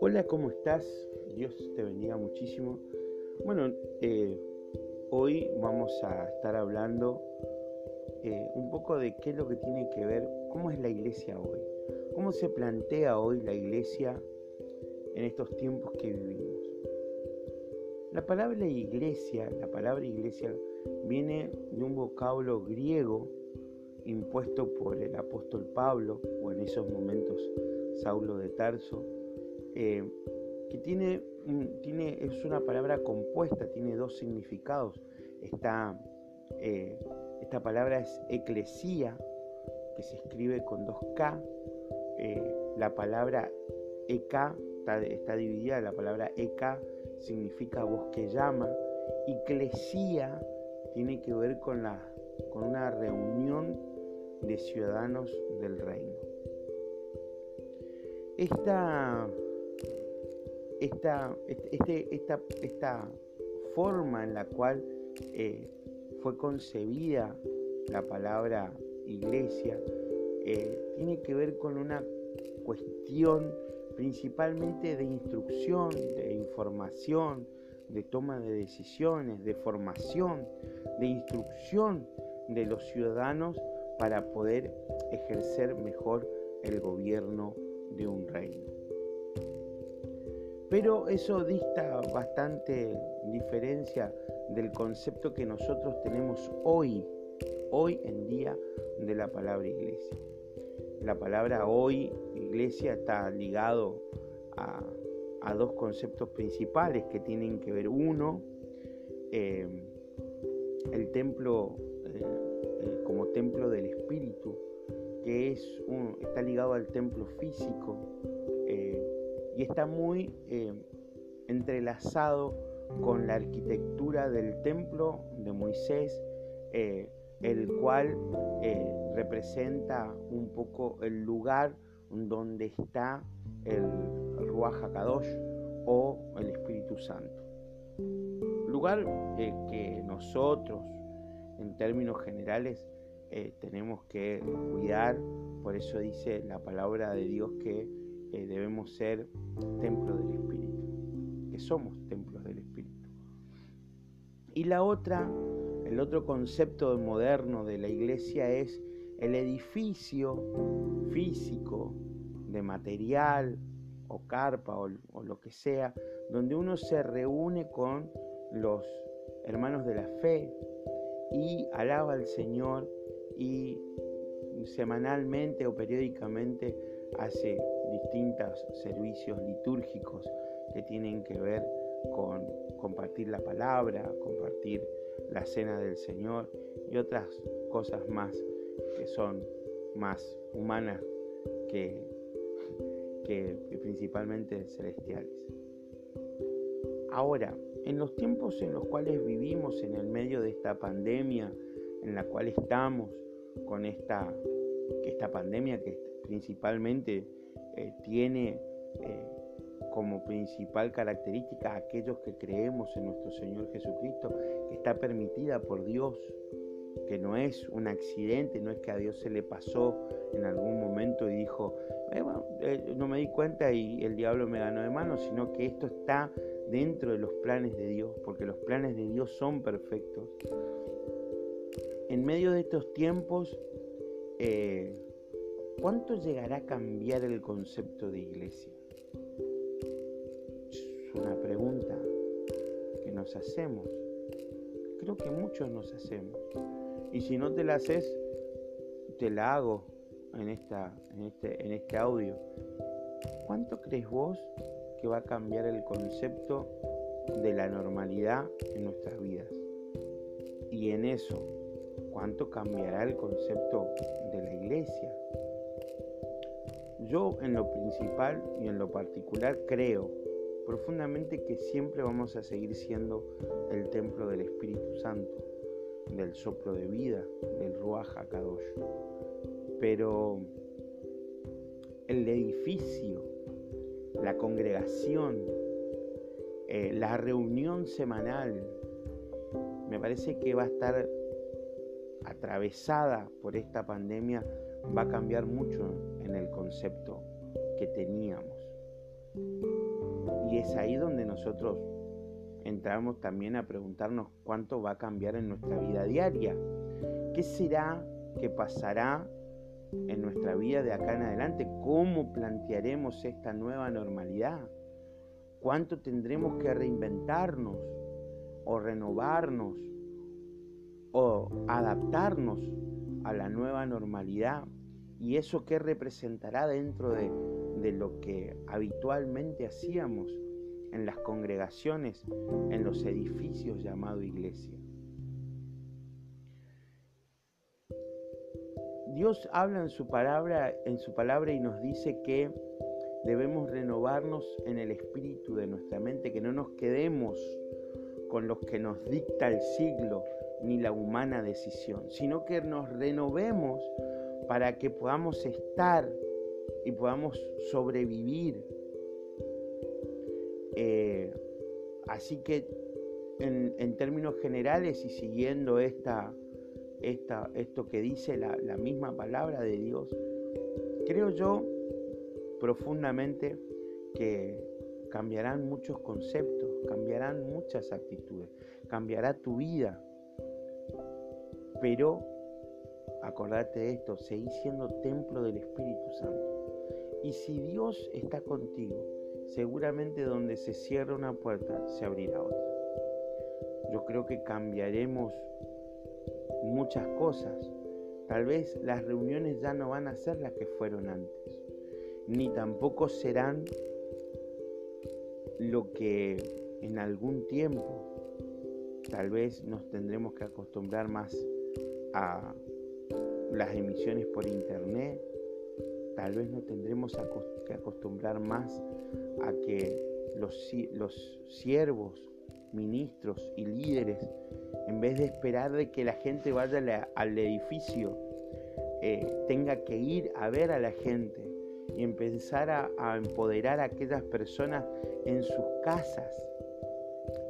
Hola, ¿cómo estás? Dios te bendiga muchísimo. Bueno, eh, hoy vamos a estar hablando eh, un poco de qué es lo que tiene que ver, cómo es la iglesia hoy, cómo se plantea hoy la iglesia en estos tiempos que vivimos. La palabra iglesia, la palabra iglesia viene de un vocablo griego impuesto por el apóstol Pablo, o en esos momentos Saulo de Tarso, eh, que tiene, tiene, es una palabra compuesta, tiene dos significados. Está, eh, esta palabra es eclesía, que se escribe con dos K. Eh, la palabra eka está, dividida, la palabra eka significa voz que llama. Eclesía tiene que ver con, la, con una reunión de ciudadanos del reino. Esta, esta, este, esta, esta forma en la cual eh, fue concebida la palabra iglesia eh, tiene que ver con una cuestión principalmente de instrucción, de información, de toma de decisiones, de formación, de instrucción de los ciudadanos para poder ejercer mejor el gobierno de un reino. Pero eso dista bastante diferencia del concepto que nosotros tenemos hoy, hoy en día, de la palabra iglesia. La palabra hoy, iglesia, está ligado a, dos conceptos principales que tienen que ver. Uno, eh, el templo eh, eh, como templo del espíritu, que es está ligado al templo físico y está muy entrelazado con la arquitectura del templo de Moisés, el cual representa un poco el lugar donde está el Ruach HaKadosh o el Espíritu Santo. Lugar eh, que nosotros, en términos generales, eh, tenemos que cuidar, por eso dice la palabra de Dios que eh, debemos ser templo del Espíritu, que somos templos del Espíritu. Y la otra, el otro concepto moderno de la iglesia es el edificio físico de material o carpa o, lo que sea, donde uno se reúne con los hermanos de la fe y alaba al Señor y semanalmente o periódicamente hace distintos servicios litúrgicos que tienen que ver con compartir la palabra, compartir la cena del Señor y otras cosas más que son más humanas que, que, principalmente celestiales. Ahora, en los tiempos en los cuales vivimos en el medio de esta pandemia, en la cual estamos con esta, esta pandemia que principalmente eh, tiene eh, como principal característica aquellos que creemos en nuestro Señor Jesucristo, que está permitida por Dios que no es un accidente, no es que a Dios se le pasó en algún momento y dijo, eh, eh, no me di cuenta y el diablo me ganó de mano, sino que esto está dentro de los planes de Dios, porque los planes de Dios son perfectos. En medio de estos tiempos, eh, ¿cuánto llegará a cambiar el concepto de iglesia? Es una pregunta que nos hacemos. Creo que muchos nos hacemos. Y si no te la haces, te la hago en, esta, en, este, en este audio. ¿Cuánto crees vos que va a cambiar el concepto de la normalidad en nuestras vidas? Y en eso, ¿cuánto cambiará el concepto de la iglesia? Yo en lo principal y en lo particular creo profundamente que siempre vamos a seguir siendo el templo del Espíritu Santo del soplo de vida, del Ruach HaKadosh. Pero el edificio, la congregación, eh, la reunión semanal, me parece que va a estar atravesada por esta pandemia va a cambiar mucho en el concepto que teníamos. Y es ahí donde nosotros entramos también a preguntarnos cuánto va a cambiar en nuestra vida diaria. ¿Qué será que pasará en nuestra vida de acá en adelante? ¿Cómo plantearemos esta nueva normalidad? ¿Cuánto tendremos que reinventarnos o renovarnos o adaptarnos a la nueva normalidad? ¿Y eso qué representará dentro de, de lo que habitualmente hacíamos en las congregaciones, en los edificios llamado iglesia? Dios habla en su palabra, en su palabra y nos dice que debemos renovarnos en el espíritu de nuestra mente, que no nos quedemos con los que nos dicta el siglo ni la humana decisión, sino que nos renovemos para que podamos estar y podamos sobrevivir. Eh, así que en, términos generales y siguiendo esta, esto que dice la, misma palabra de Dios, creo yo profundamente que cambiarán muchos conceptos, cambiarán muchas actitudes, cambiará tu vida. Pero acordate de esto, seguí siendo templo del Espíritu Santo. Y si Dios está contigo, seguramente donde se cierra una puerta, se abrirá otra. Yo creo que cambiaremos muchas cosas. Tal vez las reuniones ya no van a ser las que fueron antes, ni tampoco serán lo que en algún tiempo tal vez nos tendremos que acostumbrar más a las emisiones por internet, tal vez nos tendremos que acostumbrar más a que los, los siervos, ministros y líderes en vez de esperar de que la gente vaya al edificio, eh, tenga que ir a ver a la gente y empezar a, empoderar a aquellas personas en sus casas,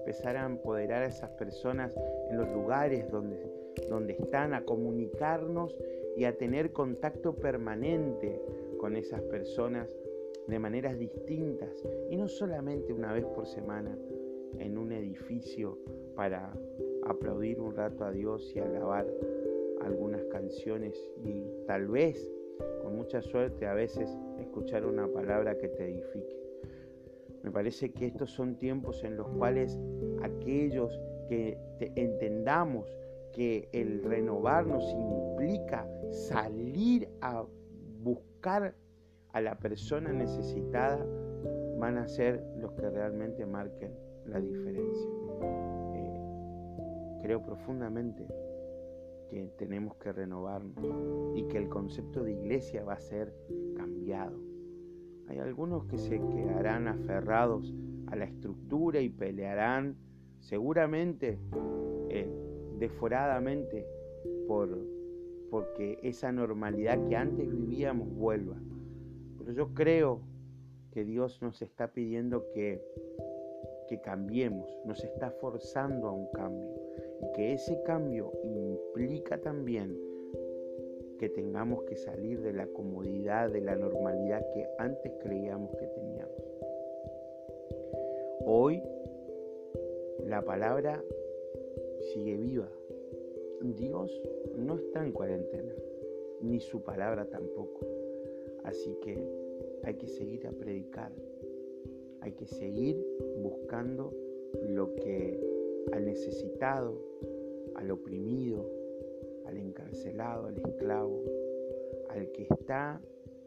empezar a empoderar a esas personas en los lugares donde, donde están, a comunicarnos y a tener contacto permanente con esas personas de maneras distintas y no solamente una vez por semana en un edificio para aplaudir un rato a Dios y alabar algunas canciones y tal vez, con mucha suerte, a veces escuchar una palabra que te edifique. Me parece que estos son tiempos en los cuales aquellos que entendamos que el renovarnos implica salir a buscar a la persona necesitada, van a ser los que realmente marquen la diferencia creo profundamente que tenemos que renovarnos y que el concepto de iglesia va a ser cambiado. Hay algunos que se quedarán aferrados a la estructura y pelearán seguramente eh, deforadamente por porque esa normalidad que antes vivíamos vuelva. Pero yo creo que Dios nos está pidiendo que, que cambiemos, nos está forzando a un cambio y que ese cambio implica también que tengamos que salir de la comodidad, de la normalidad que antes creíamos que teníamos. Hoy la palabra sigue viva. Dios no está en cuarentena, ni su palabra tampoco. Así que hay que seguir a predicar, hay que seguir buscando lo que al necesitado, al oprimido, al encarcelado, al esclavo, al que está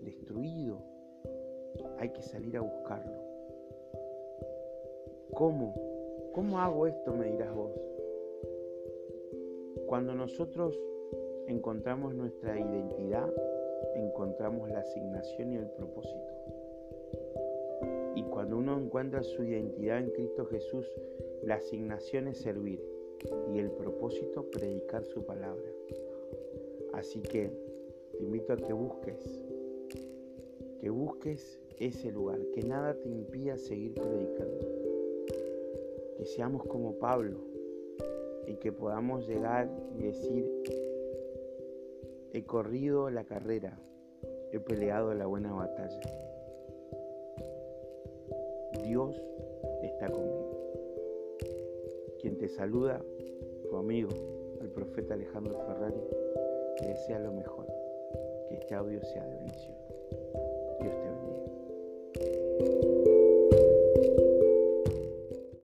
destruido. Hay que salir a buscarlo. ¿Cómo? ¿Cómo hago esto? Me dirás vos. Cuando nosotros encontramos nuestra identidad, encontramos la asignación y el propósito. Cuando uno encuentra su identidad en Cristo Jesús, la asignación es servir y el propósito predicar su palabra. Así que te invito a que busques, que busques ese lugar, que nada te impida seguir predicando. Que seamos como Pablo y que podamos llegar y decir, he corrido la carrera, he peleado la buena batalla. Dios está conmigo. Quien te saluda, tu amigo, el profeta Alejandro Ferrari, te desea lo mejor. Que este audio sea de bendición.